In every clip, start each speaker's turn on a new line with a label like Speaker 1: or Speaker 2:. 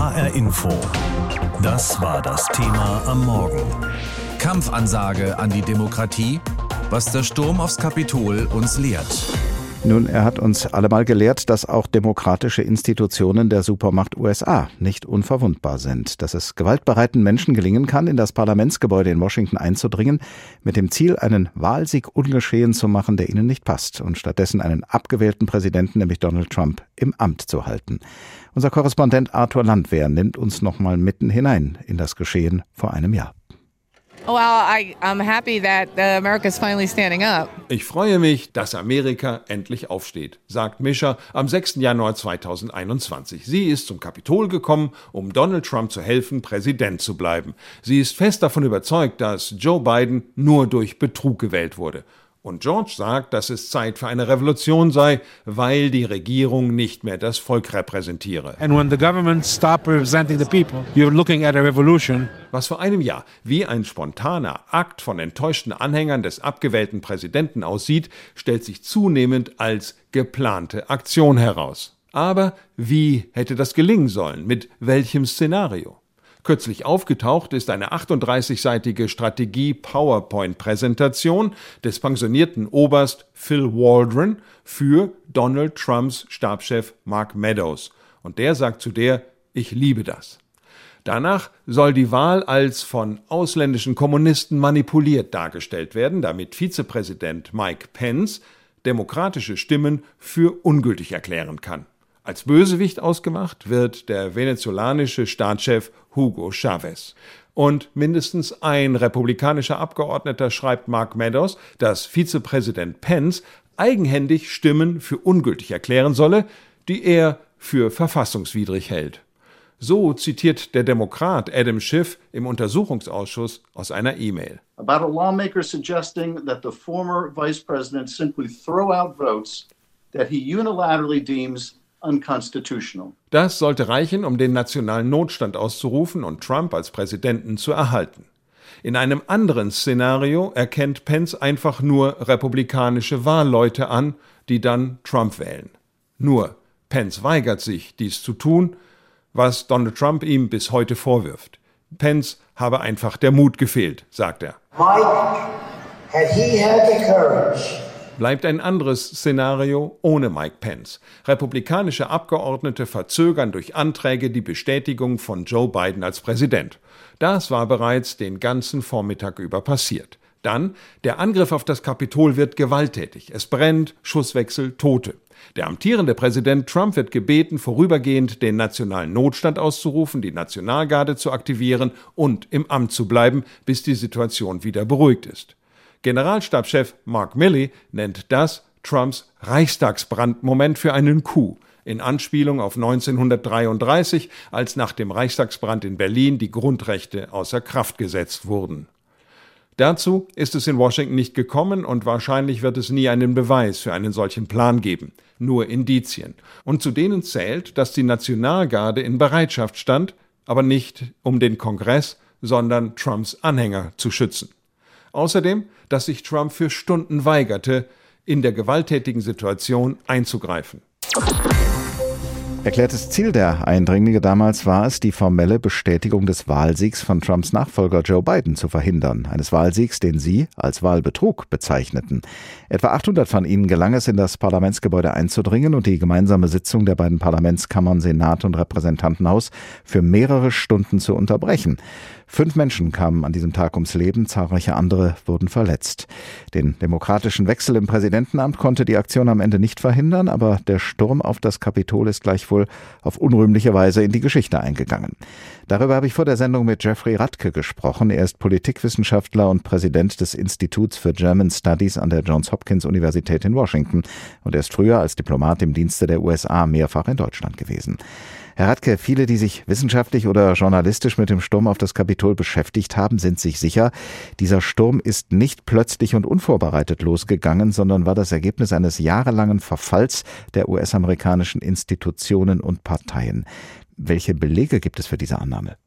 Speaker 1: HR Info. Das war das Thema am Morgen.
Speaker 2: Kampfansage an die Demokratie, was der Sturm aufs Kapitol uns lehrt.
Speaker 3: Nun, er hat uns allemal gelehrt, dass auch demokratische Institutionen der Supermacht USA nicht unverwundbar sind, dass es gewaltbereiten Menschen gelingen kann, in das Parlamentsgebäude in Washington einzudringen, mit dem Ziel, einen Wahlsieg ungeschehen zu machen, der ihnen nicht passt, und stattdessen einen abgewählten Präsidenten, nämlich Donald Trump, im Amt zu halten. Unser Korrespondent Arthur Landwehr nimmt uns nochmal mitten hinein in das Geschehen vor einem Jahr.
Speaker 4: Ich freue mich, dass Amerika endlich aufsteht, sagt Mischer am 6. Januar 2021. Sie ist zum Kapitol gekommen, um Donald Trump zu helfen, Präsident zu bleiben. Sie ist fest davon überzeugt, dass Joe Biden nur durch Betrug gewählt wurde. Und George sagt, dass es Zeit für eine Revolution sei, weil die Regierung nicht mehr das Volk repräsentiere. Was vor einem Jahr wie ein spontaner Akt von enttäuschten Anhängern des abgewählten Präsidenten aussieht, stellt sich zunehmend als geplante Aktion heraus. Aber wie hätte das gelingen sollen? Mit welchem Szenario? Kürzlich aufgetaucht ist eine 38-seitige Strategie-PowerPoint-Präsentation des pensionierten Oberst Phil Waldron für Donald Trumps Stabschef Mark Meadows. Und der sagt zu der, ich liebe das. Danach soll die Wahl als von ausländischen Kommunisten manipuliert dargestellt werden, damit Vizepräsident Mike Pence demokratische Stimmen für ungültig erklären kann. Als Bösewicht ausgemacht wird der venezolanische Staatschef Hugo Chavez. Und mindestens ein republikanischer Abgeordneter schreibt Mark Meadows, dass Vizepräsident Pence eigenhändig Stimmen für ungültig erklären solle, die er für verfassungswidrig hält. So zitiert der Demokrat Adam Schiff im Untersuchungsausschuss aus einer E-Mail. About a lawmaker suggesting that the former vice president simply throw out votes that he unilaterally deems das sollte reichen, um den nationalen Notstand auszurufen und Trump als Präsidenten zu erhalten. In einem anderen Szenario erkennt Pence einfach nur republikanische Wahlleute an, die dann Trump wählen. Nur Pence weigert sich, dies zu tun, was Donald Trump ihm bis heute vorwirft. Pence habe einfach der Mut gefehlt, sagt er. Mike, had he had the courage bleibt ein anderes Szenario ohne Mike Pence. Republikanische Abgeordnete verzögern durch Anträge die Bestätigung von Joe Biden als Präsident. Das war bereits den ganzen Vormittag über passiert. Dann, der Angriff auf das Kapitol wird gewalttätig. Es brennt, Schusswechsel, Tote. Der amtierende Präsident Trump wird gebeten, vorübergehend den nationalen Notstand auszurufen, die Nationalgarde zu aktivieren und im Amt zu bleiben, bis die Situation wieder beruhigt ist. Generalstabschef Mark Milley nennt das Trumps Reichstagsbrandmoment für einen Coup in Anspielung auf 1933, als nach dem Reichstagsbrand in Berlin die Grundrechte außer Kraft gesetzt wurden. Dazu ist es in Washington nicht gekommen und wahrscheinlich wird es nie einen Beweis für einen solchen Plan geben, nur Indizien. Und zu denen zählt, dass die Nationalgarde in Bereitschaft stand, aber nicht um den Kongress, sondern Trumps Anhänger zu schützen. Außerdem, dass sich Trump für Stunden weigerte, in der gewalttätigen Situation einzugreifen.
Speaker 3: Erklärtes Ziel der Eindringlinge damals war es, die formelle Bestätigung des Wahlsiegs von Trumps Nachfolger Joe Biden zu verhindern. Eines Wahlsiegs, den sie als Wahlbetrug bezeichneten. Etwa 800 von ihnen gelang es, in das Parlamentsgebäude einzudringen und die gemeinsame Sitzung der beiden Parlamentskammern Senat und Repräsentantenhaus für mehrere Stunden zu unterbrechen. Fünf Menschen kamen an diesem Tag ums Leben, zahlreiche andere wurden verletzt. Den demokratischen Wechsel im Präsidentenamt konnte die Aktion am Ende nicht verhindern, aber der Sturm auf das Kapitol ist gleichwohl auf unrühmliche Weise in die Geschichte eingegangen. Darüber habe ich vor der Sendung mit Jeffrey Radke gesprochen. Er ist Politikwissenschaftler und Präsident des Instituts für German Studies an der Johns Hopkins Universität in Washington und er ist früher als Diplomat im Dienste der USA mehrfach in Deutschland gewesen. Herr Radke, viele, die sich wissenschaftlich oder journalistisch mit dem Sturm auf das Kapitol beschäftigt haben, sind sich sicher, dieser Sturm ist nicht plötzlich und unvorbereitet losgegangen, sondern war das Ergebnis eines jahrelangen Verfalls der US-amerikanischen Institutionen und Parteien. Welche Belege gibt es für diese Annahme?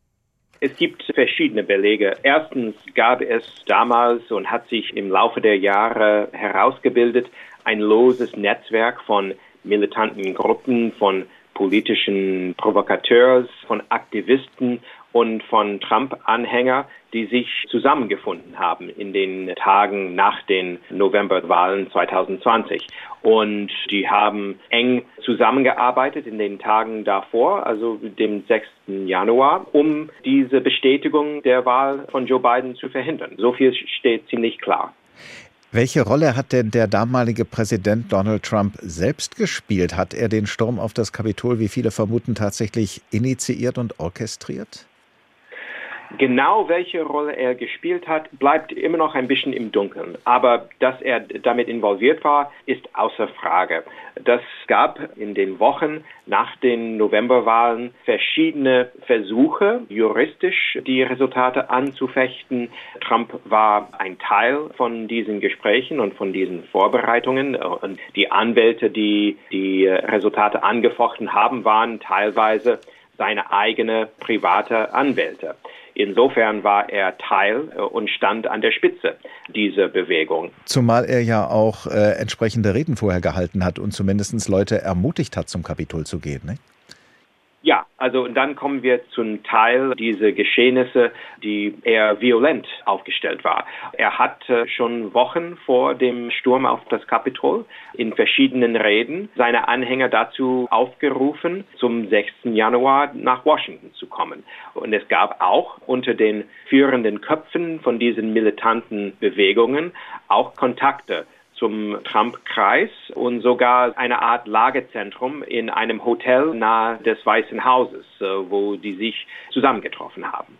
Speaker 5: Es gibt verschiedene Belege. Erstens gab es damals und hat sich im Laufe der Jahre herausgebildet ein loses Netzwerk von militanten Gruppen, von politischen Provokateurs, von Aktivisten und von Trump-Anhänger, die sich zusammengefunden haben in den Tagen nach den Novemberwahlen 2020. Und die haben eng zusammengearbeitet in den Tagen davor, also dem 6. Januar, um diese Bestätigung der Wahl von Joe Biden zu verhindern. So viel steht ziemlich klar.
Speaker 3: Welche Rolle hat denn der damalige Präsident Donald Trump selbst gespielt? Hat er den Sturm auf das Kapitol, wie viele vermuten, tatsächlich initiiert und orchestriert?
Speaker 5: Genau welche Rolle er gespielt hat, bleibt immer noch ein bisschen im Dunkeln. Aber dass er damit involviert war, ist außer Frage. Das gab in den Wochen nach den Novemberwahlen verschiedene Versuche, juristisch die Resultate anzufechten. Trump war ein Teil von diesen Gesprächen und von diesen Vorbereitungen. Und die Anwälte, die die Resultate angefochten haben, waren teilweise seine eigene private Anwälte. Insofern war er Teil äh, und stand an der Spitze dieser Bewegung.
Speaker 3: Zumal er ja auch äh, entsprechende Reden vorher gehalten hat und zumindest Leute ermutigt hat, zum Kapitol zu gehen. Ne?
Speaker 5: Ja, also dann kommen wir zum Teil dieser Geschehnisse, die eher violent aufgestellt war. Er hat schon Wochen vor dem Sturm auf das Kapitol in verschiedenen Reden seine Anhänger dazu aufgerufen, zum 6. Januar nach Washington zu kommen. Und es gab auch unter den führenden Köpfen von diesen militanten Bewegungen auch Kontakte zum Trump-Kreis und sogar eine Art Lagezentrum in einem Hotel nahe des Weißen Hauses, äh, wo die sich zusammengetroffen haben.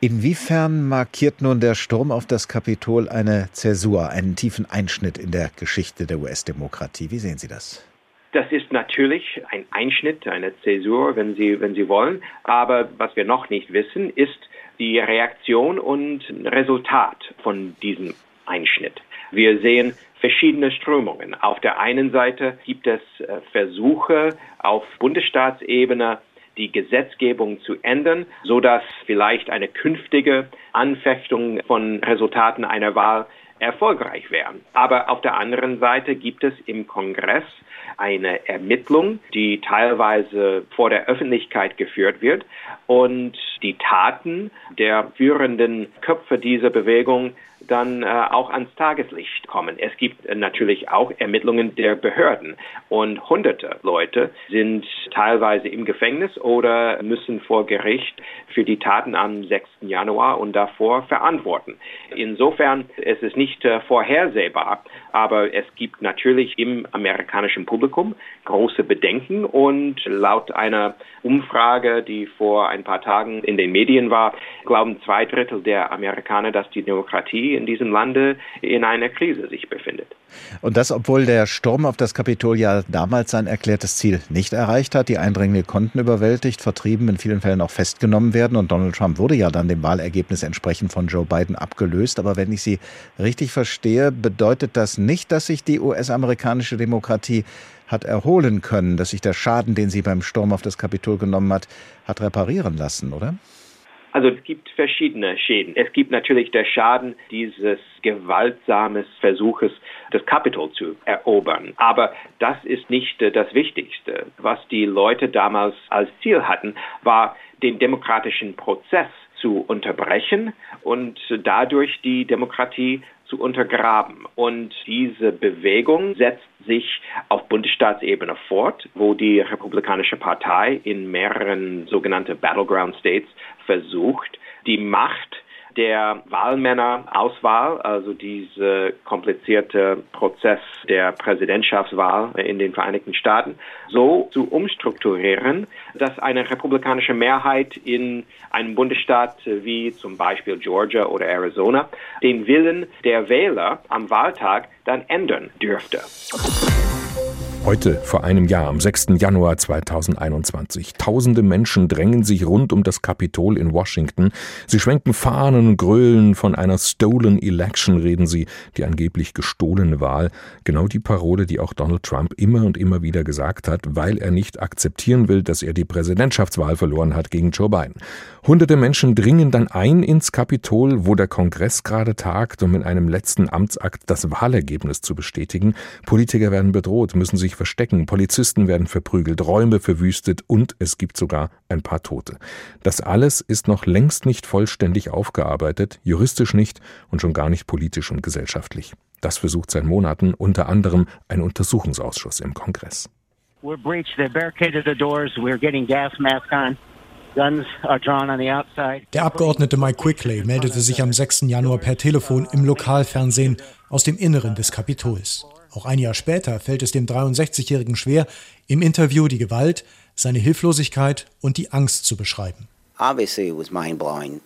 Speaker 3: Inwiefern markiert nun der Sturm auf das Kapitol eine Zäsur, einen tiefen Einschnitt in der Geschichte der US-Demokratie? Wie sehen Sie das?
Speaker 5: Das ist natürlich ein Einschnitt, eine Zäsur, wenn Sie, wenn Sie wollen. Aber was wir noch nicht wissen, ist die Reaktion und Resultat von diesem Einschnitt. Wir sehen verschiedene Strömungen. Auf der einen Seite gibt es äh, Versuche auf Bundesstaatsebene, die Gesetzgebung zu ändern, so dass vielleicht eine künftige Anfechtung von Resultaten einer Wahl erfolgreich wäre. Aber auf der anderen Seite gibt es im Kongress eine Ermittlung, die teilweise vor der Öffentlichkeit geführt wird und die Taten der führenden Köpfe dieser Bewegung dann äh, auch ans Tageslicht kommen. Es gibt äh, natürlich auch Ermittlungen der Behörden und hunderte Leute sind teilweise im Gefängnis oder müssen vor Gericht für die Taten am 6. Januar und davor verantworten. Insofern es ist nicht äh, vorhersehbar, aber es gibt natürlich im amerikanischen Publikum große Bedenken und laut einer Umfrage, die vor ein paar Tagen in den Medien war, glauben zwei Drittel der Amerikaner, dass die Demokratie in diesem Lande in einer Krise sich befindet.
Speaker 3: Und das, obwohl der Sturm auf das Kapitol ja damals sein erklärtes Ziel nicht erreicht hat. Die Eindringlinge konnten überwältigt, vertrieben, in vielen Fällen auch festgenommen werden. Und Donald Trump wurde ja dann dem Wahlergebnis entsprechend von Joe Biden abgelöst. Aber wenn ich Sie richtig verstehe, bedeutet das nicht, dass sich die US-amerikanische Demokratie hat erholen können, dass sich der Schaden, den sie beim Sturm auf das Kapitol genommen hat, hat reparieren lassen, oder?
Speaker 5: Also es gibt verschiedene Schäden. Es gibt natürlich der Schaden dieses gewaltsamen Versuches, das Kapitol zu erobern. Aber das ist nicht äh, das Wichtigste. Was die Leute damals als Ziel hatten, war den demokratischen Prozess zu unterbrechen und dadurch die Demokratie zu untergraben. Und diese Bewegung setzt sich auf Bundesstaatsebene fort, wo die Republikanische Partei in mehreren sogenannte Battleground States versucht, die Macht der Wahlmännerauswahl, also dieser komplizierte Prozess der Präsidentschaftswahl in den Vereinigten Staaten, so zu umstrukturieren, dass eine republikanische Mehrheit in einem Bundesstaat wie zum Beispiel Georgia oder Arizona den Willen der Wähler am Wahltag dann ändern dürfte.
Speaker 6: Heute, vor einem Jahr, am 6. Januar 2021. Tausende Menschen drängen sich rund um das Kapitol in Washington. Sie schwenken Fahnen grölen. Von einer Stolen Election reden sie, die angeblich gestohlene Wahl. Genau die Parole, die auch Donald Trump immer und immer wieder gesagt hat, weil er nicht akzeptieren will, dass er die Präsidentschaftswahl verloren hat gegen Joe Biden. Hunderte Menschen dringen dann ein ins Kapitol, wo der Kongress gerade tagt, um in einem letzten Amtsakt das Wahlergebnis zu bestätigen. Politiker werden bedroht, müssen sich sich verstecken, Polizisten werden verprügelt, Räume verwüstet und es gibt sogar ein paar Tote. Das alles ist noch längst nicht vollständig aufgearbeitet, juristisch nicht und schon gar nicht politisch und gesellschaftlich. Das versucht seit Monaten unter anderem ein Untersuchungsausschuss im Kongress. We're breached. They barricaded the doors. We're getting gas mask on.
Speaker 7: Der Abgeordnete Mike Quigley meldete sich am 6. Januar per Telefon im Lokalfernsehen aus dem Inneren des Kapitols. Auch ein Jahr später fällt es dem 63-Jährigen schwer, im Interview die Gewalt, seine Hilflosigkeit und die Angst zu beschreiben. Obviously it was mind-blowing.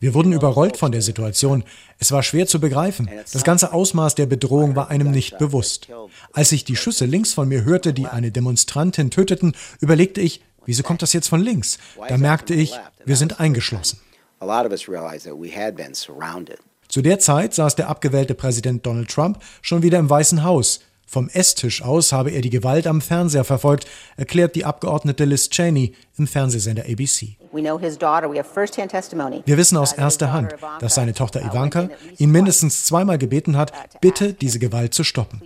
Speaker 7: Wir wurden überrollt von der Situation. Es war schwer zu begreifen. Das ganze Ausmaß der Bedrohung war einem nicht bewusst. Als ich die Schüsse links von mir hörte, die eine Demonstrantin töteten, überlegte ich, wieso kommt das jetzt von links? Da merkte ich, wir sind eingeschlossen. Zu der Zeit saß der abgewählte Präsident Donald Trump schon wieder im Weißen Haus. Vom Esstisch aus habe er die Gewalt am Fernseher verfolgt, erklärt die Abgeordnete Liz Cheney im Fernsehsender ABC. Wir wissen aus erster Hand, dass seine Tochter Ivanka ihn mindestens zweimal gebeten hat, bitte diese Gewalt zu stoppen.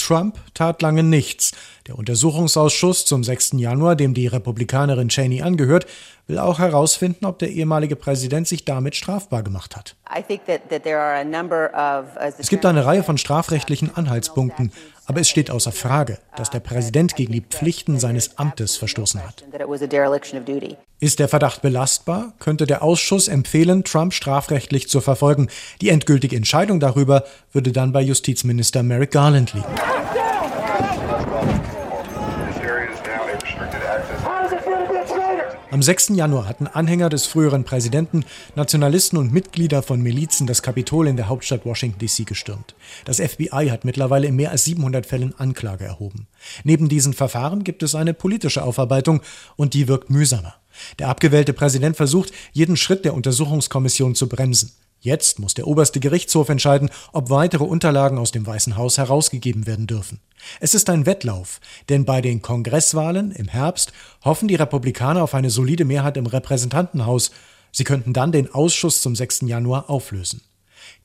Speaker 7: Trump tat lange nichts. Der Untersuchungsausschuss zum 6. Januar, dem die Republikanerin Cheney angehört, will auch herausfinden, ob der ehemalige Präsident sich damit strafbar gemacht hat. Uh, es gibt eine Reihe von strafrechtlichen Anhaltspunkten, aber es steht außer Frage, dass der Präsident gegen die Pflichten seines Amtes verstoßen hat. Ist der Verdacht belastbar, könnte der Ausschuss empfehlen, Trump strafrechtlich zu verfolgen. Die endgültige Entscheidung darüber würde dann bei Justizminister Merrick Garland liegen. Am 6. Januar hatten Anhänger des früheren Präsidenten, Nationalisten und Mitglieder von Milizen das Kapitol in der Hauptstadt Washington DC gestürmt. Das FBI hat mittlerweile in mehr als 700 Fällen Anklage erhoben. Neben diesen Verfahren gibt es eine politische Aufarbeitung und die wirkt mühsamer. Der abgewählte Präsident versucht, jeden Schritt der Untersuchungskommission zu bremsen. Jetzt muss der oberste Gerichtshof entscheiden, ob weitere Unterlagen aus dem Weißen Haus herausgegeben werden dürfen. Es ist ein Wettlauf, denn bei den Kongresswahlen im Herbst hoffen die Republikaner auf eine solide Mehrheit im Repräsentantenhaus. Sie könnten dann den Ausschuss zum 6. Januar auflösen.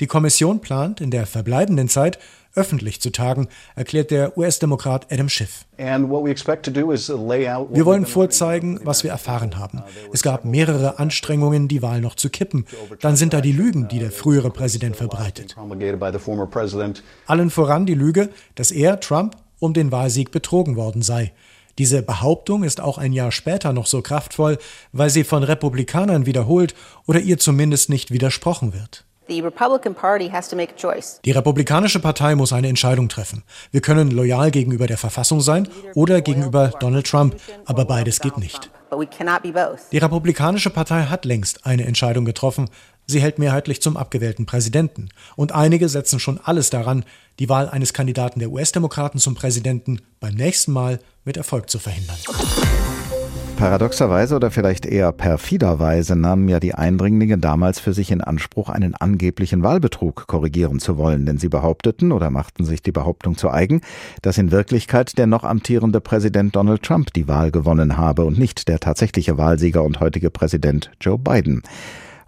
Speaker 7: Die Kommission plant in der verbleibenden Zeit öffentlich zu tagen, erklärt der US-Demokrat Adam Schiff. Wir wollen vorzeigen, was wir erfahren haben. Es gab mehrere Anstrengungen, die Wahl noch zu kippen. Dann sind da die Lügen, die der frühere Präsident verbreitet. Allen voran die Lüge, dass er, Trump, um den Wahlsieg betrogen worden sei. Diese Behauptung ist auch ein Jahr später noch so kraftvoll, weil sie von Republikanern wiederholt oder ihr zumindest nicht widersprochen wird. Die Republikanische Partei muss eine Entscheidung treffen. Wir können loyal gegenüber der Verfassung sein oder gegenüber Donald Trump, aber beides geht nicht. Die Republikanische Partei hat längst eine Entscheidung getroffen. Sie hält mehrheitlich zum abgewählten Präsidenten. Und einige setzen schon alles daran, die Wahl eines Kandidaten der US-Demokraten zum Präsidenten beim nächsten Mal mit Erfolg zu verhindern.
Speaker 3: Paradoxerweise oder vielleicht eher perfiderweise nahmen ja die Eindringlinge damals für sich in Anspruch, einen angeblichen Wahlbetrug korrigieren zu wollen, denn sie behaupteten oder machten sich die Behauptung zu eigen, dass in Wirklichkeit der noch amtierende Präsident Donald Trump die Wahl gewonnen habe und nicht der tatsächliche Wahlsieger und heutige Präsident Joe Biden.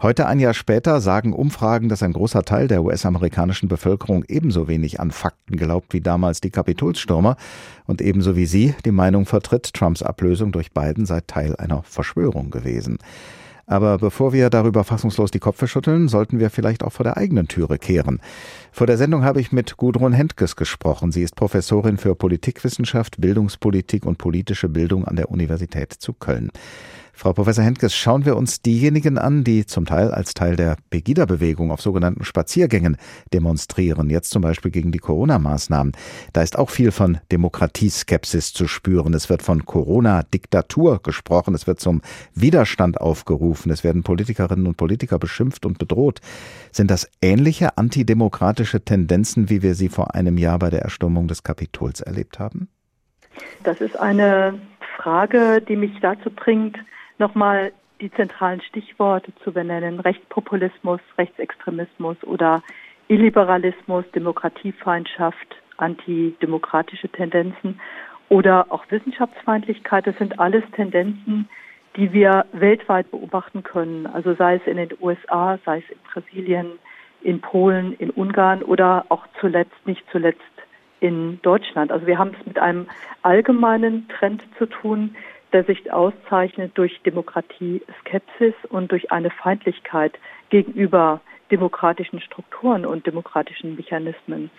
Speaker 3: Heute ein Jahr später sagen Umfragen, dass ein großer Teil der US-amerikanischen Bevölkerung ebenso wenig an Fakten glaubt wie damals die Kapitolstürmer und ebenso wie sie die Meinung vertritt, Trumps Ablösung durch Biden sei Teil einer Verschwörung gewesen. Aber bevor wir darüber fassungslos die Köpfe schütteln, sollten wir vielleicht auch vor der eigenen Türe kehren. Vor der Sendung habe ich mit Gudrun Hentges gesprochen. Sie ist Professorin für Politikwissenschaft, Bildungspolitik und politische Bildung an der Universität zu Köln. Frau Professor Hentges, schauen wir uns diejenigen an, die zum Teil als Teil der Pegida-Bewegung auf sogenannten Spaziergängen demonstrieren, jetzt zum Beispiel gegen die Corona-Maßnahmen. Da ist auch viel von Demokratieskepsis zu spüren. Es wird von Corona-Diktatur gesprochen, es wird zum Widerstand aufgerufen, es werden Politikerinnen und Politiker beschimpft und bedroht. Sind das ähnliche antidemokratische Tendenzen, wie wir sie vor einem Jahr bei der Erstürmung des Kapitols erlebt haben?
Speaker 8: Das ist eine Frage, die mich dazu bringt, nochmal die zentralen Stichworte zu benennen. Rechtspopulismus, Rechtsextremismus oder Illiberalismus, Demokratiefeindschaft, antidemokratische Tendenzen oder auch Wissenschaftsfeindlichkeit. Das sind alles Tendenzen, die wir weltweit beobachten können. Also sei es in den USA, sei es in Brasilien, in Polen, in Ungarn oder auch zuletzt, nicht zuletzt in Deutschland. Also wir haben es mit einem allgemeinen Trend zu tun, der sich auszeichnet durch Demokratie-Skepsis und durch eine Feindlichkeit gegenüber demokratischen Strukturen und demokratischen Mechanismen.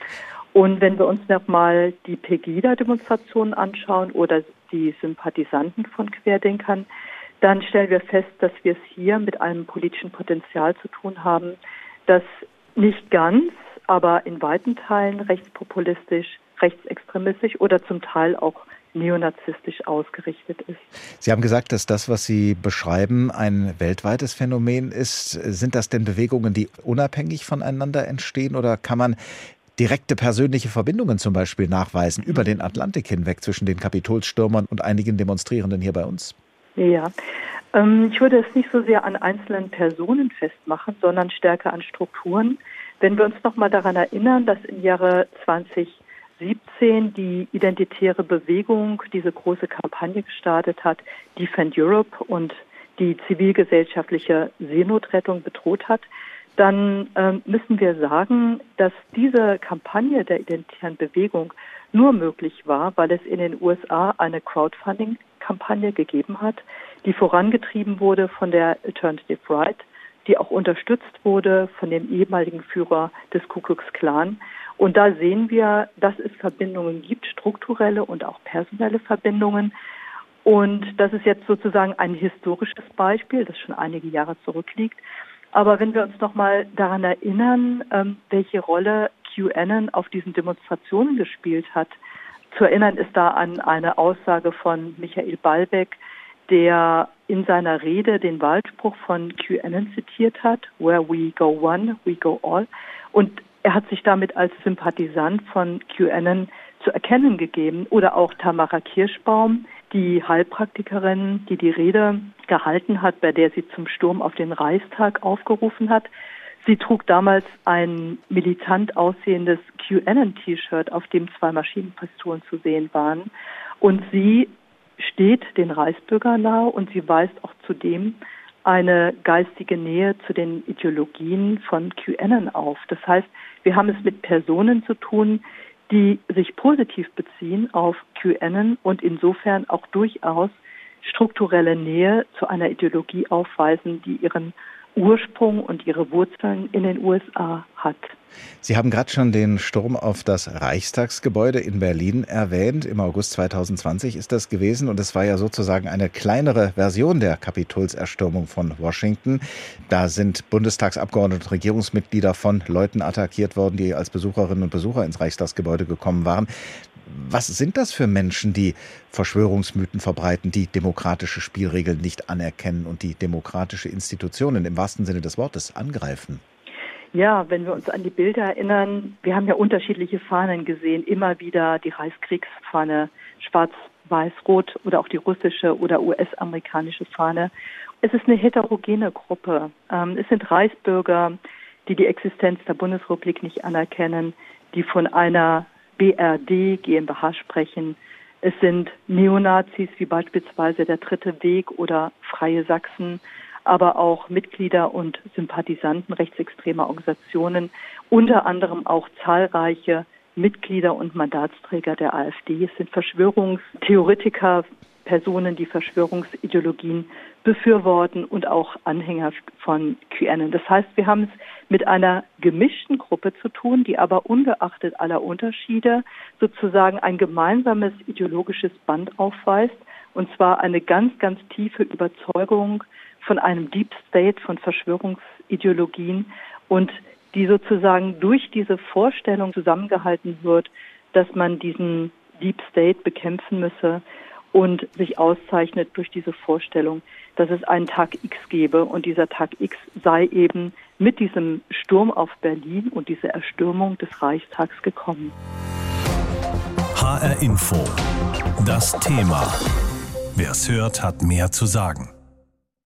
Speaker 8: Und wenn wir uns nochmal die Pegida-Demonstrationen anschauen oder die Sympathisanten von Querdenkern, dann stellen wir fest, dass wir es hier mit einem politischen Potenzial zu tun haben, das nicht ganz, aber in weiten Teilen rechtspopulistisch, rechtsextremistisch oder zum Teil auch neonazistisch ausgerichtet ist.
Speaker 3: Sie haben gesagt, dass das, was Sie beschreiben, ein weltweites Phänomen ist. Sind das denn Bewegungen, die unabhängig voneinander entstehen oder kann man direkte persönliche Verbindungen zum Beispiel nachweisen über den Atlantik hinweg zwischen den Kapitolsstürmern und einigen Demonstrierenden hier bei uns?
Speaker 8: Ja, ähm, ich würde es nicht so sehr an einzelnen Personen festmachen, sondern stärker an Strukturen. Wenn wir uns noch mal daran erinnern, dass im Jahre 2017 die identitäre Bewegung diese große Kampagne gestartet hat, Defend Europe und die zivilgesellschaftliche Seenotrettung bedroht hat, dann ähm, müssen wir sagen, dass diese Kampagne der identitären Bewegung nur möglich war, weil es in den USA eine Crowdfunding-Kampagne gegeben hat, die vorangetrieben wurde von der Alternative Right, die auch unterstützt wurde von dem ehemaligen Führer des Ku Klux Klan. Und da sehen wir, dass es Verbindungen gibt, strukturelle und auch personelle Verbindungen. Und das ist jetzt sozusagen ein historisches Beispiel, das schon einige Jahre zurückliegt. Aber wenn wir uns nochmal daran erinnern, ähm, welche Rolle QAnon auf diesen Demonstrationen gespielt hat, zu erinnern ist da an eine Aussage von Michael Ballbeck, der in seiner Rede den Wahlspruch von QAnon zitiert hat, Where we go one, we go all. Und er hat sich damit als Sympathisant von QAnon zu erkennen gegeben. Oder auch Tamara Kirschbaum, die Heilpraktikerin, die die Rede gehalten hat, bei der sie zum Sturm auf den Reichstag aufgerufen hat. Sie trug damals ein militant aussehendes QAnon-T-Shirt, auf dem zwei Maschinenpistolen zu sehen waren. Und sie steht den Reichsbürgern nahe und sie weist auch zudem eine geistige Nähe zu den Ideologien von QAnon auf. Das heißt, wir haben es mit Personen zu tun, die sich positiv beziehen auf QAnon und insofern auch durchaus strukturelle Nähe zu einer Ideologie aufweisen, die ihren Ursprung und ihre Wurzeln in den USA hat.
Speaker 3: Sie haben gerade schon den Sturm auf das Reichstagsgebäude in Berlin erwähnt. Im August 2020 ist das gewesen und es war ja sozusagen eine kleinere Version der Kapitolserstürmung von Washington. Da sind Bundestagsabgeordnete und Regierungsmitglieder von Leuten attackiert worden, die als Besucherinnen und Besucher ins Reichstagsgebäude gekommen waren. Was sind das für Menschen, die Verschwörungsmythen verbreiten, die demokratische Spielregeln nicht anerkennen und die demokratische Institutionen im wahrsten Sinne des Wortes angreifen?
Speaker 8: Ja, wenn wir uns an die Bilder erinnern, wir haben ja unterschiedliche Fahnen gesehen, immer wieder die Reichskriegsfahne, schwarz, weiß, rot oder auch die russische oder US-amerikanische Fahne. Es ist eine heterogene Gruppe. Ähm, es sind Reichsbürger, die die Existenz der Bundesrepublik nicht anerkennen, die von einer BRD GmbH sprechen. Es sind Neonazis wie beispielsweise der Dritte Weg oder Freie Sachsen, aber auch Mitglieder und Sympathisanten rechtsextremer Organisationen, unter anderem auch zahlreiche Mitglieder und Mandatsträger der AfD. Es sind Verschwörungstheoretiker, Personen, die Verschwörungsideologien befürworten und auch Anhänger von QAnon. Das heißt, wir haben es mit einer gemischten Gruppe zu tun, die aber ungeachtet aller Unterschiede sozusagen ein gemeinsames ideologisches Band aufweist, und zwar eine ganz, ganz tiefe Überzeugung von einem Deep State, von Verschwörungsideologien und die sozusagen durch diese Vorstellung zusammengehalten wird, dass man diesen Deep State bekämpfen müsse und sich auszeichnet durch diese Vorstellung, dass es einen Tag X gebe und dieser Tag X sei eben mit diesem Sturm auf Berlin und dieser Erstürmung des Reichstags gekommen.
Speaker 1: HR Info. Das Thema. Wer es hört, hat mehr zu sagen.